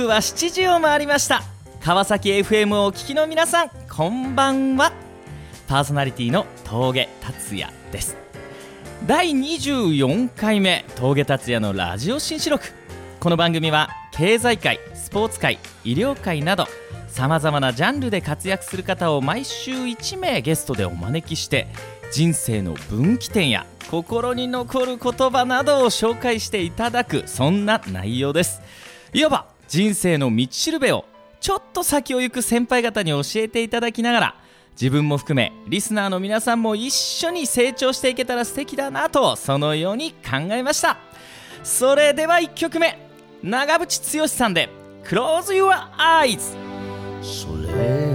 刻は7時を回りました。川崎 FM をお聞きの皆さんこんばんは。パーソナリティの峠達也です。第24回目峠達也のラジオ新四録。この番組は経済界スポーツ界医療界などさまざまなジャンルで活躍する方を毎週1名ゲストでお招きして人生の分岐点や心に残る言葉などを紹介していただくそんな内容です。いわば人生の道しるべをちょっと先を行く先輩方に教えていただきながら自分も含めリスナーの皆さんも一緒に成長していけたら素敵だなとそのように考えました。それでは1曲目長渕剛さんで「Close Your Eyes」それ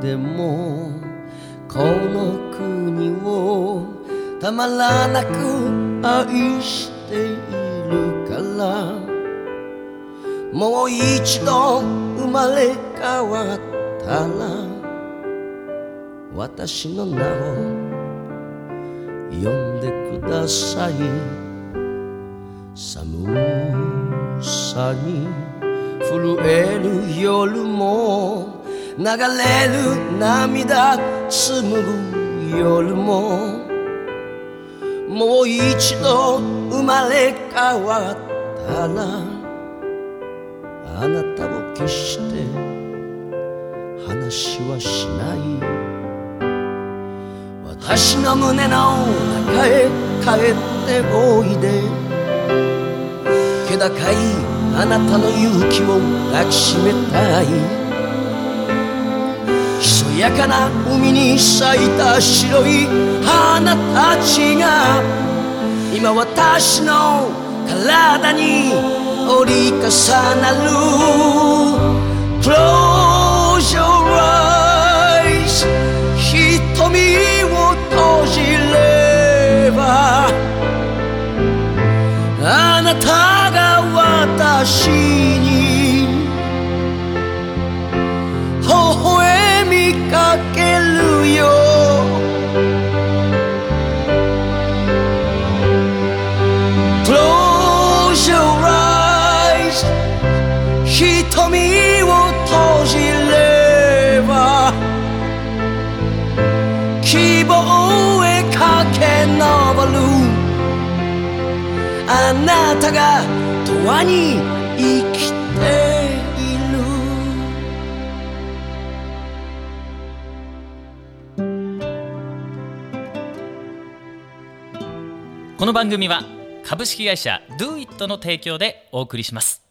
でもこの国をたまらなく愛しているからもう一度生まれ変わったら私の名を呼んでください。寒さに震える夜も流れる涙紡ぐ夜ももう一度生まれ変わったらあなたを決して話はしない。私の胸の中へ帰っておいで。気高いあなたの勇気を抱きしめたい。ひそやかな海に咲いた白い花たちが今私の体に折り重なる。Close your eyes 瞳を閉じれば。あなたが私にあなたが永遠に生きている。この番組は株式会社 DoIt の提供でお送りします。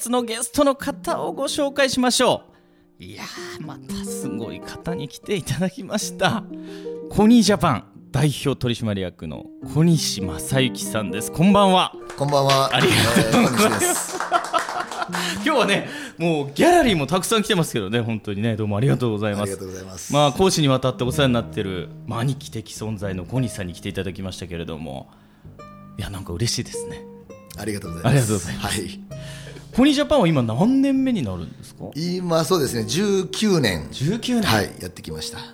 日のゲストの方をご紹介しましょういやーまたすごい方に来ていただきましたコニージャパン代表取締役の小西正幸さんですこんばんはこんばんは。ありがとうございます。今日はねもうギャラリーもたくさん来てますけどね本当にねどうもありがとうございますありがとうございます。まあ講師にわたってお世話になってる、まあ、兄貴的存在の小西さんに来ていただきましたけれどもいやなんか嬉しいですねありがとうございます。ありがとうございます。はい。コニージャパンは今何年目になるんですか？今そうですね、19年。19年、はい、やってきました。は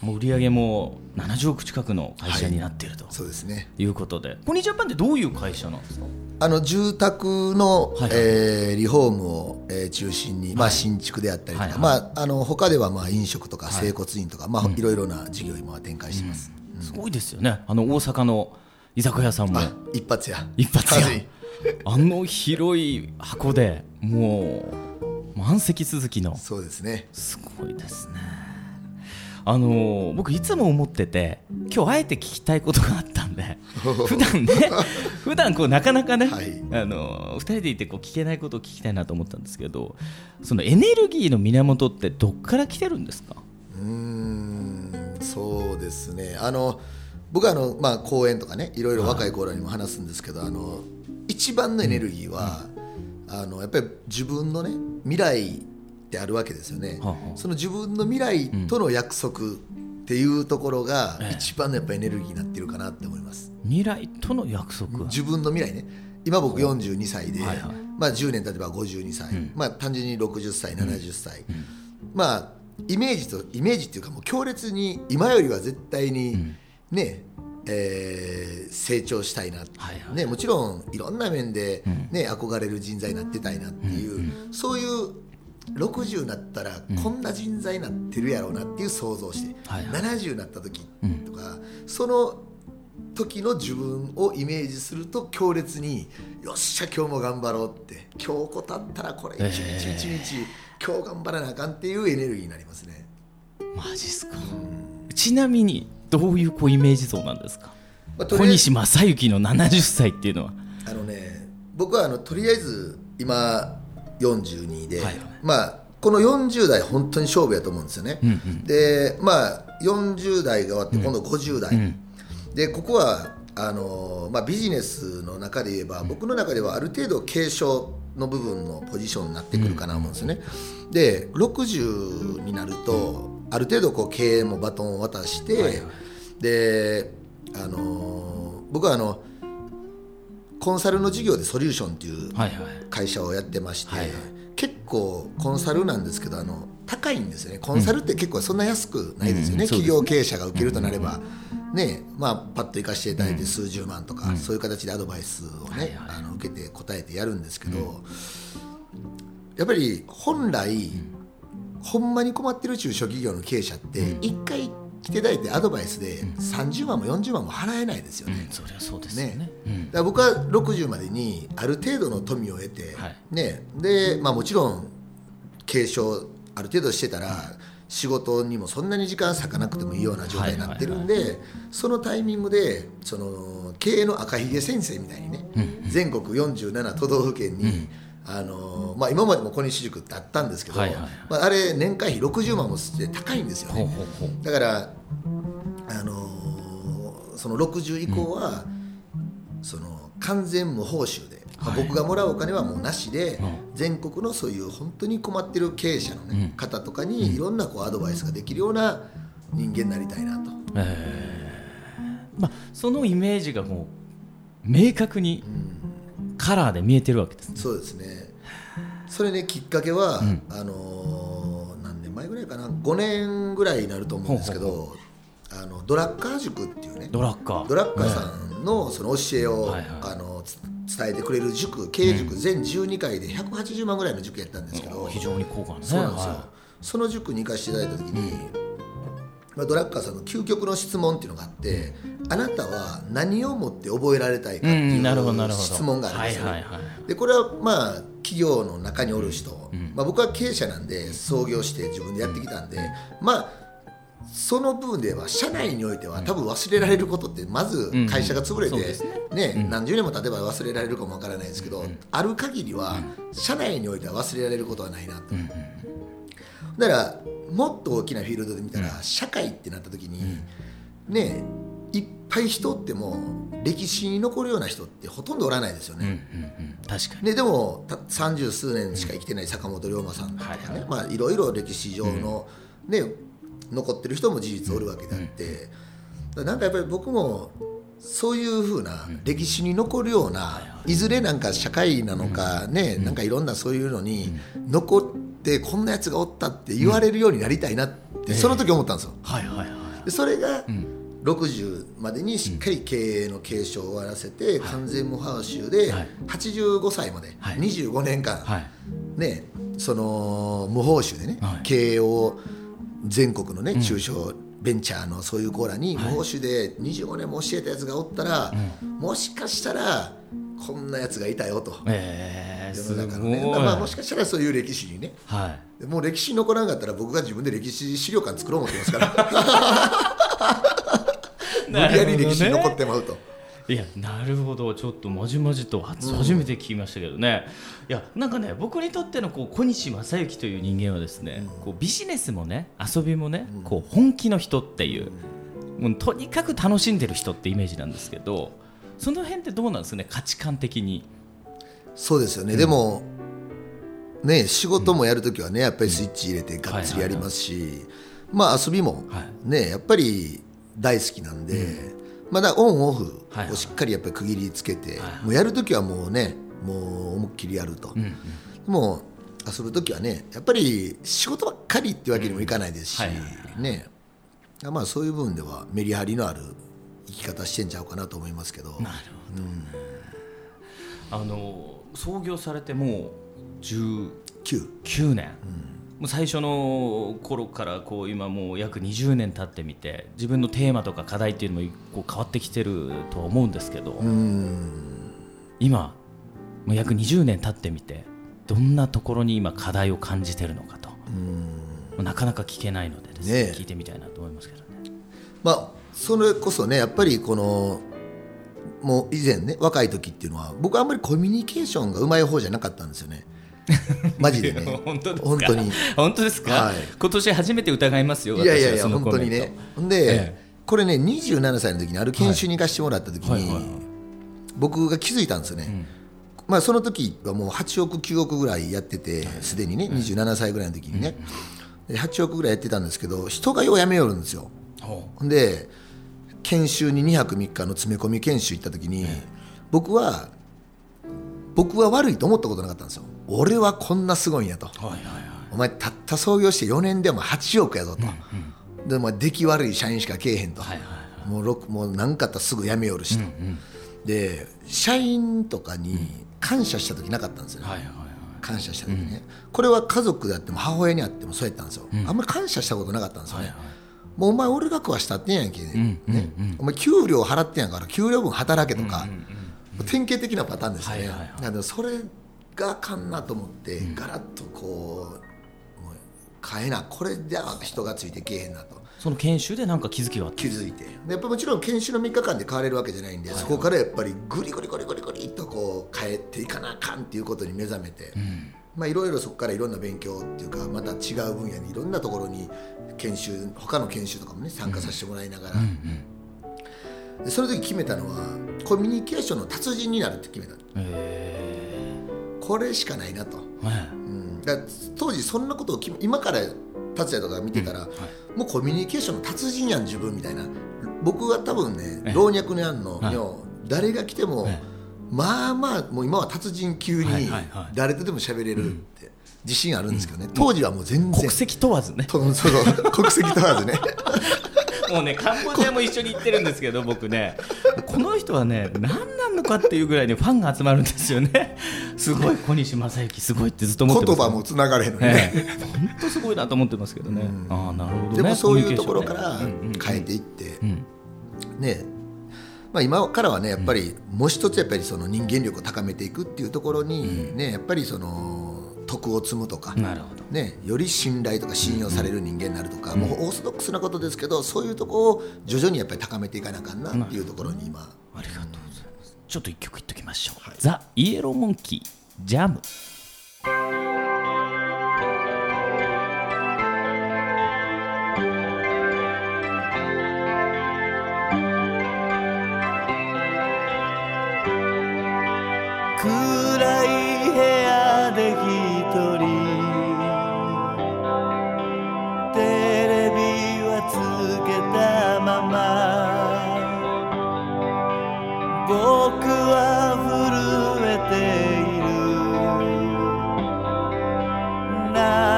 い。もう売り上げも70億近くの会社になっていると。そうですね。いうことで、コニージャパンってどういう会社なんですか？あの住宅の、はいえーリフォームを、えー中心に、まあ新築であったりとか、はいまああの他ではまあ飲食とか整骨院とか、まあいろいろな事業を今は展開してます。すごいですよね。あの大阪の居酒屋さんも。あ、一発や。一発やはいあの広い箱でもう満席続きの。そうですね。すごいですね。あの僕いつも思ってて今日あえて聞きたいことがあったんで普段ね普段こうなかなかね、はい。あの2人でいてこう聞けないことを聞きたいなと思ったんですけどそのエネルギーの源ってどっから来てるんですか？うーんそうですね。あの僕はあの、まあ、講演とかねいろいろ若い頃にも話すんですけど、あの一番のエネルギーは、あのやっぱり自分のね未来ってあるわけですよね、はあはあ。その自分の未来との約束っていうところが一番のやっぱエネルギーになってるかなって思います、未来との約束？自分の未来ね。今僕42歳で、はいはい。まあ、10年経てば52歳、うん。まあ、単純に60歳70歳、まあイメージとイメージっていうかもう強烈に今よりは絶対にね、えー成長したいな、はいはい。ね、もちろんいろんな面で、ね憧れる人材になってたいなっていう、そういう60になったらこんな人材になってるやろうなっていう想像をして、はいはい。70になった時とか、その時の自分をイメージすると強烈によっしゃ今日も頑張ろうって今日こたったらこれ一日一日、今日頑張らなあかんっていうエネルギーになりますね。マジっすか、ちなみにどういうこうイメージ像なんですか？まあ小西正幸の70歳っていうのは。あのね僕はあのとりあえず今42で、はいはい。まあこの40代本当に勝負やと思うんですよね、うんうん。でまあ40代が終わって今度50代、うん。でここはあの、まあ、ビジネスの中で言えば僕の中ではある程度継承の部分のポジションになってくるかなと思うんですよね、で60になるとある程度こう経営もバトンを渡して、はいはい。であの僕はあのコンサルの事業でソリューションっていうはいはい。会社をやってまして、はいはい。結構コンサルなんですけどあの高いんですよね。コンサルって結構そんな安くないですよね、うん。企業経営者が受けるとなれば、ねまあ、パッと行かせていただいて数十万とか、そういう形でアドバイスをね、はいはい。あの受けて答えてやるんですけど、やっぱり本来、ほんまに困ってる中小企業の経営者って一回来ていただいてアドバイスで30万も40万も払えないですよね。そりゃそうですよね。ね。うん。だ僕は60までにある程度の富を得て、はい。ね。でまあ、もちろん継承ある程度してたら仕事にもそんなに時間割かなくてもいいような状態になってるんで、そのタイミングでその経営の赤ひげ先生みたいにね、全国47都道府県に、あのまあ、今までも小西塾ってあったんですけど、はいはい。まあ、あれ年会費60万もして高いんですよね。ほうほうほう。だから、あのーその60以降は、その完全無報酬で、まあはい。僕がもらうお金はもうなしで、うん。全国のそういう本当に困ってる経営者の、ね方とかにいろんなこうアドバイスができるような人間になりたいなと。まあ、そのイメージがもう明確にカラーで見えてるわけですね。そうですね。それねきっかけは、ん。あのー何年前ぐらいかな？5年ぐらいになると思うんですけどあのドラッカー塾っていうねドラッカー。ドラッカーさんのその教えを、はいはいあのつ伝えてくれる塾経営塾全12回で180万ぐらいの塾やったんですけど、非常に高価なんですよ、はその塾に行かせていただいた時に、まあ、ドラッカーさんの究極の質問っていうのがあって、あなたは何をもって覚えられたいかってうんいう質問があるんですよ。でこれはまあ企業の中におる人、まあ、僕は経営者なんで創業して自分でやってきたんで、まあその部分では社内においては多分忘れられることってまず会社が潰れてね。何十年も経てば忘れられるかもわからないですけどある限りは社内においては忘れられることはないなと。だからもっと大きなフィールドで見たら社会ってなった時にねいっぱい人っても歴史に残るような人ってほとんどおらないですよね。うんうんうん。確かに。ででもた三十数年しか生きてない坂本龍馬さんとかね、はいはい。まあ、いろいろ歴史上の、ね残ってる人も事実おるわけであって、だからなんかやっぱり僕もそういうふうな歴史に残るような、いずれなんか社会なのかね、なんかいろんなそういうのに残ってこんなやつがおったって言われるようになりたいなって、その時思ったんですよ。はいはいはい。でそれが60までにしっかり経営の継承を終わらせて、完全無報酬ではい。85歳まではい。25年間、はい。ね、その無報酬でね、はい。経営を全国のね中小ベンチャーのそういう子らに無報酬で25年も教えたやつがおったら、もしかしたらこんなやつがいたよと。えー、世の中のね。まあ、もしかしたらそういう歴史にね。はい。もう歴史に残らなかったら僕が自分で歴史資料館作ろう思ってますから。無理やり歴史に残ってまうと。いやなるほど。ちょっとまじまじと初初めて聞きましたけどね、いやなんかね僕にとってのこう小西正幸という人間はですね、こうビジネスもね遊びもね、こう本気の人っていう、もうとにかく楽しんでる人ってイメージなんですけどその辺ってどうなんですかね価値観的に。そうですよね、でもね仕事もやるときはねやっぱりスイッチ入れてがっつりやりますし、まあ遊びもはねやっぱり大好きなんで、まだオンオフをしっかりやっぱり区切りつけて、はいはい。もうやるときはもうねもう思いっきりやると、うんうん。もう遊ぶときはねやっぱり仕事ばっかりってわけにもいかないですし、ね。まあそういう部分ではメリハリのある生き方してんちゃうかなと思いますけど。なるほど、あの創業されてもう19 9年、もう最初の頃からこう今もう約20年経ってみて自分のテーマとか課題っていうのもこう変わってきてるとは思うんですけど、今もう約20年経ってみてどんなところに今課題を感じてるのかと、なかなか聞けないのでですねねえ。聞いてみたいなと思いますけどね。まあそれこそねやっぱりこのもう以前ね若い時っていうのは僕はあんまりコミュニケーションがうまい方じゃなかったんですよね マジでね。本当ですか？本当に。本当ですか、はい。今年初めて疑いますよいやいやいや本当にね。で、ええ。これね27歳の時にある研修に行かせてもらった時に、はい。はいはい僕が気づいたんですよね、まあ、その時はもう8億9億ぐらいやっててすでにね27歳ぐらいの時にね、で8億ぐらいやってたんですけど人がようやめよるんですよ。ほほんで研修に2泊3日の詰め込み研修行った時に、僕は僕は悪いと思ったことなかったんですよ俺はこんなすごいんやと。うはいはいはい。お前たった創業して4年でも8億やぞと、でまあ出来悪い社員しかけえへんと、はいはいもうろくもう何かあったらすぐ辞めよるしと、で社員とかに感謝した時なかったんですよね、はいはいはい。感謝した時ね、これは家族であっても母親にあってもそうやったんですよ、あんまり感謝したことなかったんですよね、もうお前俺が食わしたってんやんけ、ね。お前給料払ってんやから給料分働けとか、典型的なパターンですよね、はいはいはい。それがあかんなと思って、ガラッとこうもう変えなこれでは人がついてけえへんなと。その研修でなんか気づきがあった気づいて。でやっぱもちろん研修の3日間で変われるわけじゃないんで、そこからやっぱりグリグリグリグリグリっとこう変えていかなあかんっていうことに目覚めて、まあいろいろそこからいろんな勉強っていうかまた違う分野にいろんなところに研修他の研修とかもね参加させてもらいながら、でその時決めたのはコミュニケーションの達人になるって決めたこれしかないなと。はいうん。だ当時そんなことを今から達也とか見てたら、もうコミュニケーションの達人やん自分みたいな。僕は多分ね老若男女はい。の誰が来ても、えまあまあもう今は達人級にはいはいはい誰とでも喋れるって自信あるんですけどね、当時はもう全然。国籍問わずね。とそうそう。国籍問わずねもうねカンボジアも一緒に行ってるんですけど僕ね。この人はね何なのかっていうぐらいにファンが集まるんですよね。すごい小西正幸すごいってずっと思ってます。言葉もつながれへんのにね、ええ。本当すごいなと思ってますけどね、ああなるほどね。でもそういうところから変えていって、ん。ね。まあ、今からはねやっぱりもう一つやっぱりその人間力を高めていくっていうところに、ねやっぱりその徳を積むとか、なるほど。ね、より信頼とか信用される人間になるとか、もうオーソドックスなことですけどそういうところを徐々にやっぱり高めていかなあかんなっていうところに今、ありがとうございます。ちょっと一曲いっときましょう、ザ・イエローモンキージャム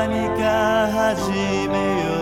何か始めよう。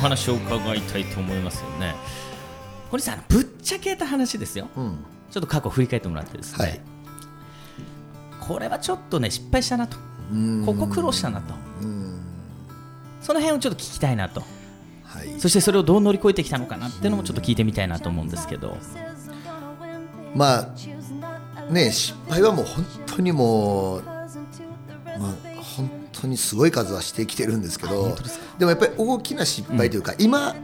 話を伺いたいと思いますよね。堀さんぶっちゃけた話ですよ、うん。ちょっと過去振り返ってもらってですね、はい。これはちょっとね失敗したなと。うん。ここ苦労したなと。うん。その辺をちょっと聞きたいなと。はい。そしてそれをどう乗り越えてきたのかなっていうのもちょっと聞いてみたいなと思うんですけど。まあね失敗はもう本当にもうまあ本当にすごい数はしてきてるんですけどでもやっぱり大きな失敗というか、今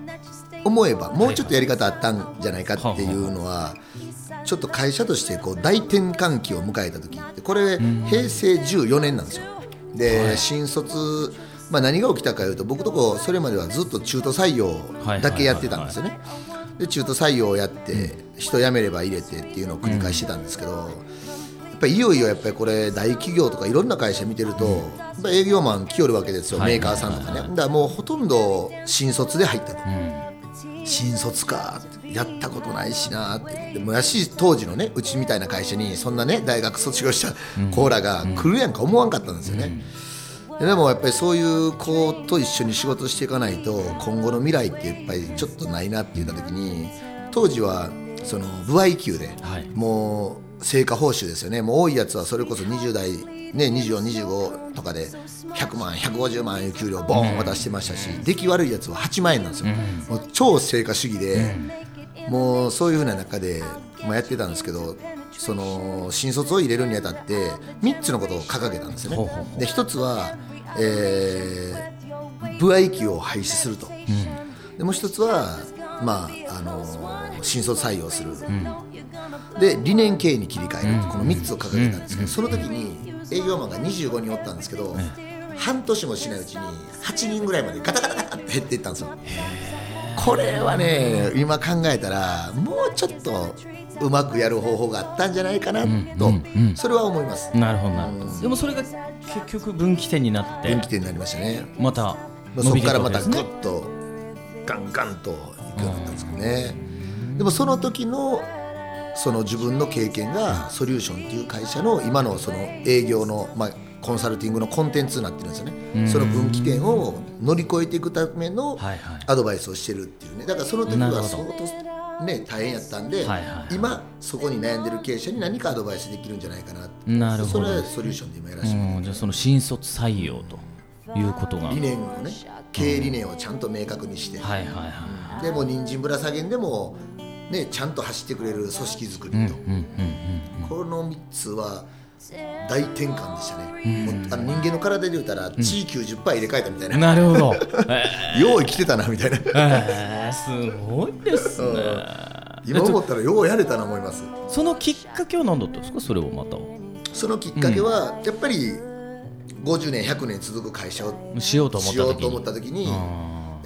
思えばもうちょっとやり方あったんじゃないかっていうのは、ちょっと会社としてこう大転換期を迎えた時これ平成14年なんですよ。で、新卒まあ、何が起きたかいうと僕とこそれまではずっと中途採用だけやってたんですよね。で中途採用をやって人辞めれば入れてっていうのを繰り返してたんですけど、やっぱりいよいよやっぱりこれ大企業とかいろんな会社見てると、やっぱ営業マン来よるわけですよ、はい。メーカーさんとかね、だからもうほとんど新卒で入ったと、新卒かやったことないしなって。でもやし当時のねうちみたいな会社にそんなね大学卒業したコーラが来るやんか思わんかったんですよね、ででもやっぱりそういう子と一緒に仕事していかないと今後の未来ってやっぱりちょっとないなって言った時に当時はその部合給で、はい。もう成果報酬ですよね。もう多いやつはそれこそ20代、ね、2425とかで100万150万いう給料ボーン渡してましたし、出来悪いやつは8万円なんですよ、もう超成果主義で、もうそういうふうな中で、まあ、やってたんですけどその新卒を入れるにあたって3つのことを掲げたんですよね。ほうほうほで1つは、えー部合給を廃止すると、でもう1つは、まああの新卒採用する、で理念経営に切り替える、この3つを掲げたんですけど、その時に営業マンが25人おったんですけど、半年もしないうちに8人ぐらいまでガタガタガタって減っていったんですよ。これはね今考えたらもうちょっとうまくやる方法があったんじゃないかなと、それは思います。なるほどなるほど。でもそれが結局分岐点になって。分岐点になりましたね。またまあそこからまたぐっとガンガンといくようになったんですけどね。でもその時のその自分の経験がソリューションっていう会社の今のその営業の、まあ、コンサルティングのコンテンツになってるんですよね。その分岐点を乗り越えていくためのアドバイスをしてるっていうね。だからその時は相当ね大変やったんで、はいはい今そこに悩んでる経営者に何かアドバイスできるんじゃないかななるほど。それはソリューションで今やらせてもらってうんじゃあその新卒採用ということが。はい理念をね経営理念をちゃんと明確にして、はいはいでも人参ぶら下げんでも、ね、ちゃんと走ってくれる組織づくりと、うんうんうんこの3つは大転換でしたね、もうあの人間の体で言うたら地位90%入れ替えたみたいな、なるほど。えよう生きてたなみたいな。ーえーすごいですね。今思ったらようやれたな思います。そのきっかけは何だったんですか？それをまた。そのきっかけは、やっぱり50年100年続く会社をしようと思った時に。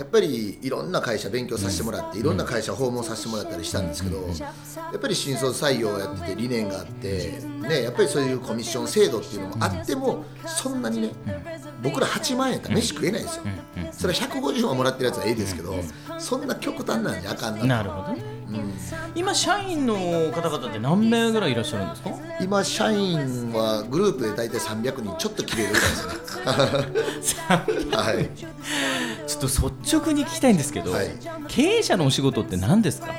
やっぱりいろんな会社勉強させてもらっていろんな会社訪問させてもらったりしたんですけどやっぱり新卒採用をやってて理念があって、ね、やっぱりそういうコミッション制度っていうのもあってもそんなにね僕ら8万円やったら飯食えないですよ。それは150万もらってるやつはええですけどそんな極端なんじゃあかんななるほどね、今社員の方々って何名ぐらいいらっしゃるんですか？今社員はグループで大体300人ちょっと切れるぐらいですよね。はい。ちょっと率直に聞きたいんですけど、はい。経営者のお仕事って何ですか？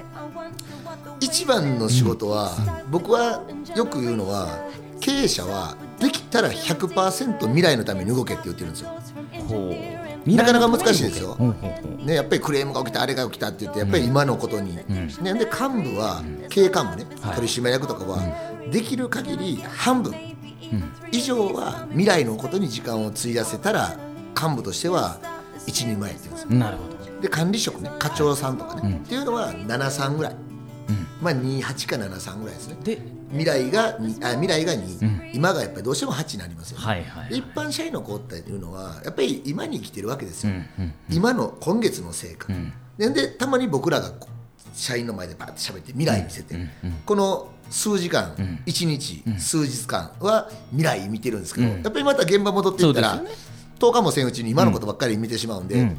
一番の仕事は、僕はよく言うのは経営者はできたら100%未来のために動けって言ってるんですよ。ほうなかなか難しいですよ。ね、やっぱりクレームが起きたあれが起きたって言ってやっぱり今のことに、ね、で幹部は経営幹部ね、はい。取締役とかは、できる限り半分以上は未来のことに時間を費やせたら幹部としては一人前って言うんですよ。なるほど。で管理職ね課長さんとかね、っていうのは73ぐらい、まあ28か73ぐらいですね。で未来が2あ未来が2、今がやっぱりどうしても8になりますよね、はいはいで一般社員の子っていうのはやっぱり今に生きてるわけですよ、今の今月の成果、ででたまに僕らが社員の前でバーって喋って未来見せて、この数時間、1日、数日間は未来見てるんですけど、やっぱりまた現場戻っていったら、そうです10日もせんうちに今のことばっかり見てしまうんで、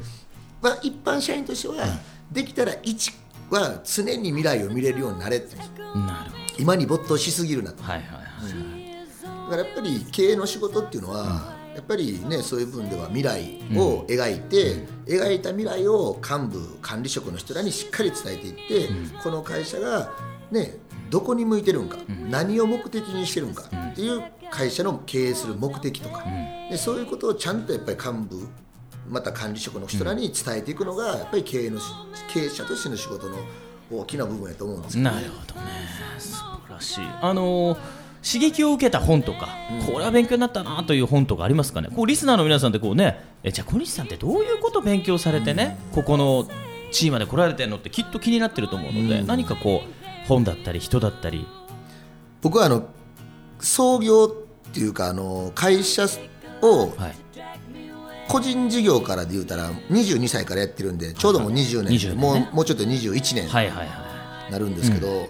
まあ、一般社員としては、できたら1は常に未来を見れるようになれってなるほ今に没頭しすぎるなと。どはいはいはい。だからやっぱり経営の仕事っていうのは、やっぱりねそういう部分では未来を描いて、描いた未来を幹部管理職の人らにしっかり伝えていって、この会社がねどこに向いてるんか、何を目的にしてるんかっていう会社の経営する目的とか、でそういうことをちゃんとやっぱり幹部また管理職の人らに伝えていくのがやっぱり経営のし経営者としての仕事の大きな部分やと思うんですけど、ね、なるほどね。素晴らしい。あのー刺激を受けた本とか、これは勉強になったなという本とかありますかね？こうリスナーの皆さんってこうねえじゃあ小西さんってどういうことを勉強されてね、ここの地位まで来られてるのってきっと気になってると思うので、何かこう本だったり人だったり。僕はあの創業っていうかあの会社をはい個人事業からで言うたら22歳からやってるんでちょうどもう20年。20年ね。もうもうちょっと21年。はいはいはいになるんですけど、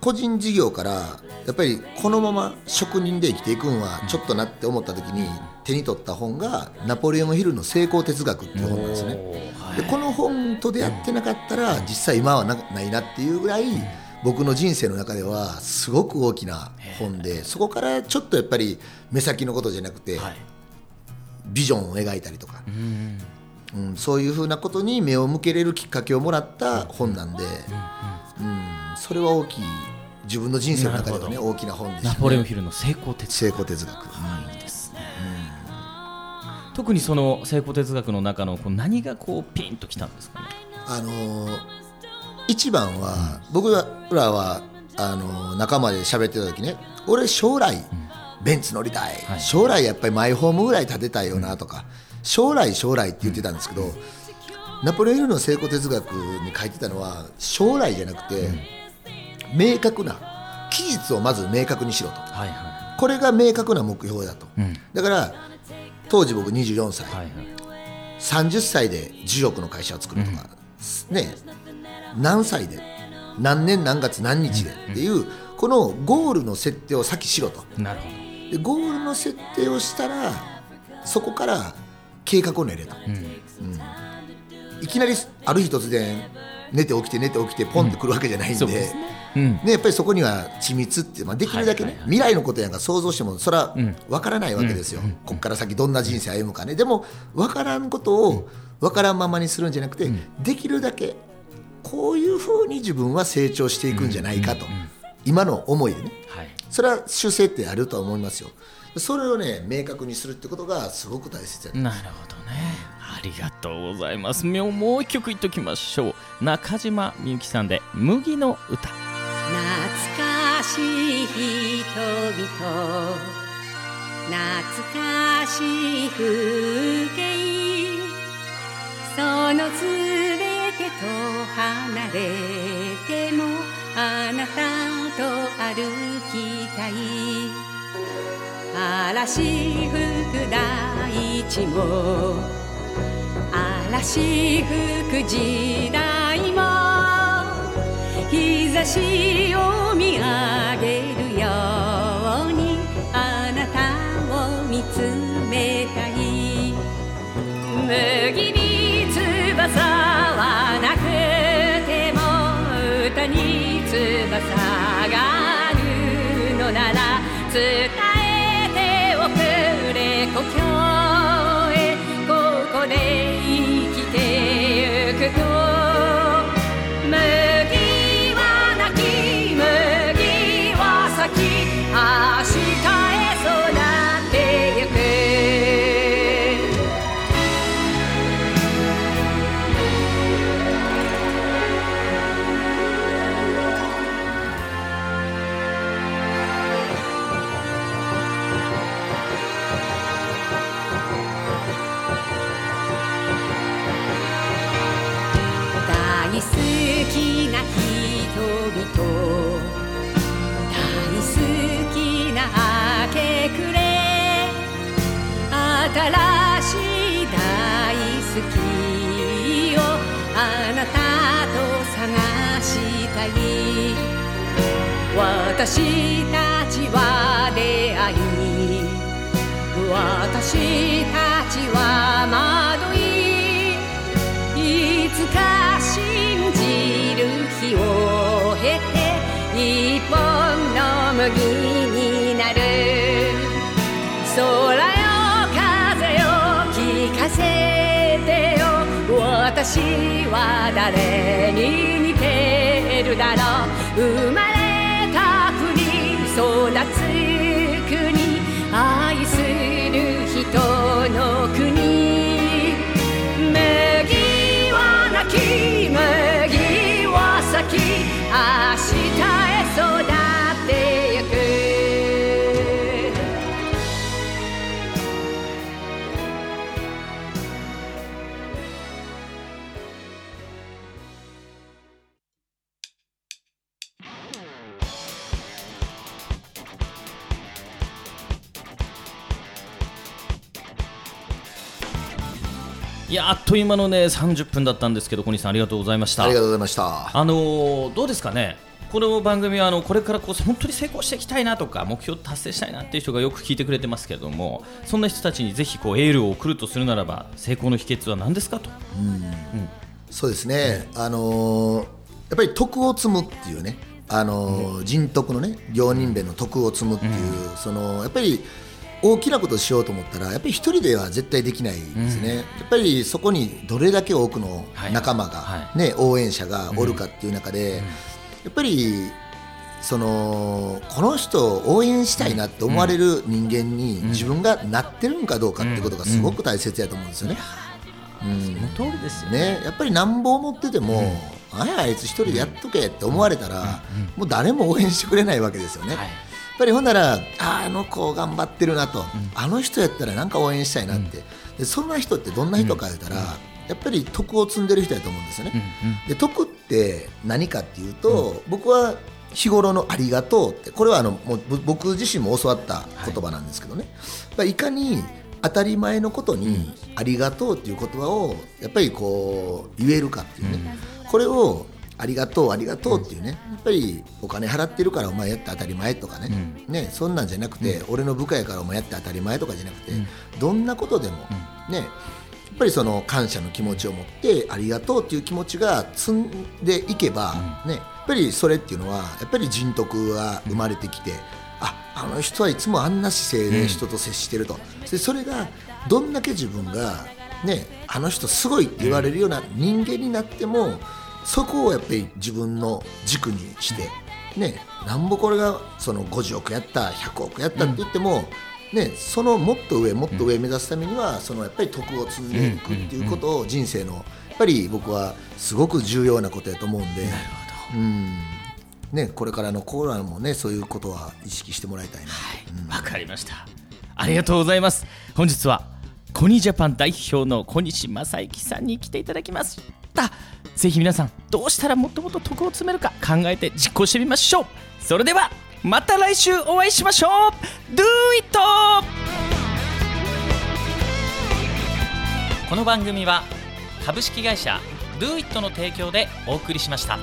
個人事業からやっぱりこのまま職人で生きていくんはちょっとなって思った時に手に取った本がナポレオン・ヒルの成功哲学っていう本なんですね。でこの本と出会ってなかったら実際今はなないなっていうぐらい僕の人生の中ではすごく大きな本でそこからちょっとやっぱり目先のことじゃなくてはいビジョンを描いたりとか、うん、そういうふうなことに目を向けれるきっかけをもらった本なんで、うん、それは大きい自分の人生の中ではねな大きな本でした、ね、ナポレオンヒルの成功哲成功哲学、いいですね、特にその成功哲学の中のこう何がこうピンときたんですかね？あのー一番は、僕らはあのー仲間で喋ってた時ね俺将来、ベンツ乗りたい、はい。将来やっぱりマイホームぐらい建てたいよなとか、将来将来って言ってたんですけど、ナポレオンの成功哲学に書いてたのは将来じゃなくて、明確な期日をまず明確にしろと。はいはこれが明確な目標だと、うん。だから当時僕24歳、いはいはい。30歳で10億の会社を作るとか、ね。何歳で何年何月何日でっていう、このゴールの設定を先しろと。なるほでゴールの設定をしたらそこから計画を練れと、ど、うん、いきなりある日突然寝て起きて寝て起きてポンってくるわけじゃないんで,、そうですうん。ね、やっぱりそこには緻密って、まあ、できるだけね、はいはい。はい未来のことやんか想像してもそれはん。分からないわけですよ、こっから先どんな人生歩むかね。でも分からんことを分からんままにするんじゃなくて、できるだけこういうふうに自分は成長していくんじゃないかと、今の思いでね。はいそれは修正ってあるとは思いますよ。それをね明確にするってことがすごく大切だなるほどね。ありがとうございます。もうもう一曲いっときましょう。中島みゆきさんで麦の歌。懐かしい人々。懐かしい風景嵐吹く大地も嵐吹く時代も日差しを見上げるようにあなたを見つめたい。麦に翼はなくても歌に翼があるのなら麦になる空よ風よ聞かせてよ。私は誰に似てるだろう。生まれあっという間のね30分だったんですけど小西さんありがとうございました。ありがとうございました。あのーどうですかね？この番組はあのこれからこう本当に成功していきたいなとか目標達成したいなっていう人がよく聞いてくれてますけれどもそんな人たちにぜひこうエールを送るとするならば成功の秘訣は何ですかと。そうですね、あのーやっぱり徳を積むっていうね、あのー人徳のね行人弁の徳を積むっていう、そのやっぱり大きなことをしようと思ったらやっぱり一人では絶対できないですね、やっぱりそこにどれだけ多くの仲間が、はね応援者がおるかっていう中で、やっぱりそのこの人を応援したいなって思われる人間に自分がなってるのかどうかってことがすごく大切やと思うんですよね。うん。その通りですよね。ね、やっぱりなんぼ思ってても、あやあいつ一人でやっとけって思われたら、もう誰も応援してくれないわけですよね。はいぱりほんならああの子頑張ってるなと、あの人やったらなんか応援したいなって、でそんな人ってどんな人か言ったら、やっぱり徳を積んでる人やと思うんですよね。で徳って何かっていうと、僕は日頃のありがとうってこれはあのもうぼ僕自身も教わった言葉なんですけどね、やっぱりいかに当たり前のことにありがとうっていう言葉をやっぱりこう言えるかっていうね、これをありがとうありがとうっていうね、やっぱりお金払ってるからお前やって当たり前とかね,、ねそんなんじゃなくて、俺の部下やからお前やって当たり前とかじゃなくて、どんなことでも、ねやっぱりその感謝の気持ちを持ってありがとうっていう気持ちが積んでいけば、ね、やっぱりそれっていうのはやっぱり人徳が生まれてきて、ああの人はいつもあんな姿勢で人と接してると、でそれがどんだけ自分が、ね、あの人すごいって言われるような人間になってもそこをやっぱり自分の軸にして、ね、なんぼこれがその50億やった100億やったって言っても、ね、そのもっと上もっと上目指すためにはそのやっぱり徳を積んでいくっていうことを人生のやっぱり僕はすごく重要なことやと思うんで。うん。ね、これからのコーラもねそういうことは意識してもらいたいな、わかりました。ありがとうございます。本日はコニージャパン代表の小西正幸さんに来ていただきましたぜひ皆さんどうしたらもっともっと得を積めるか考えて実行してみましょうそれではまた来週お会いしましょう Do it! この番組は株式会社 Do it の提供でお送りしました。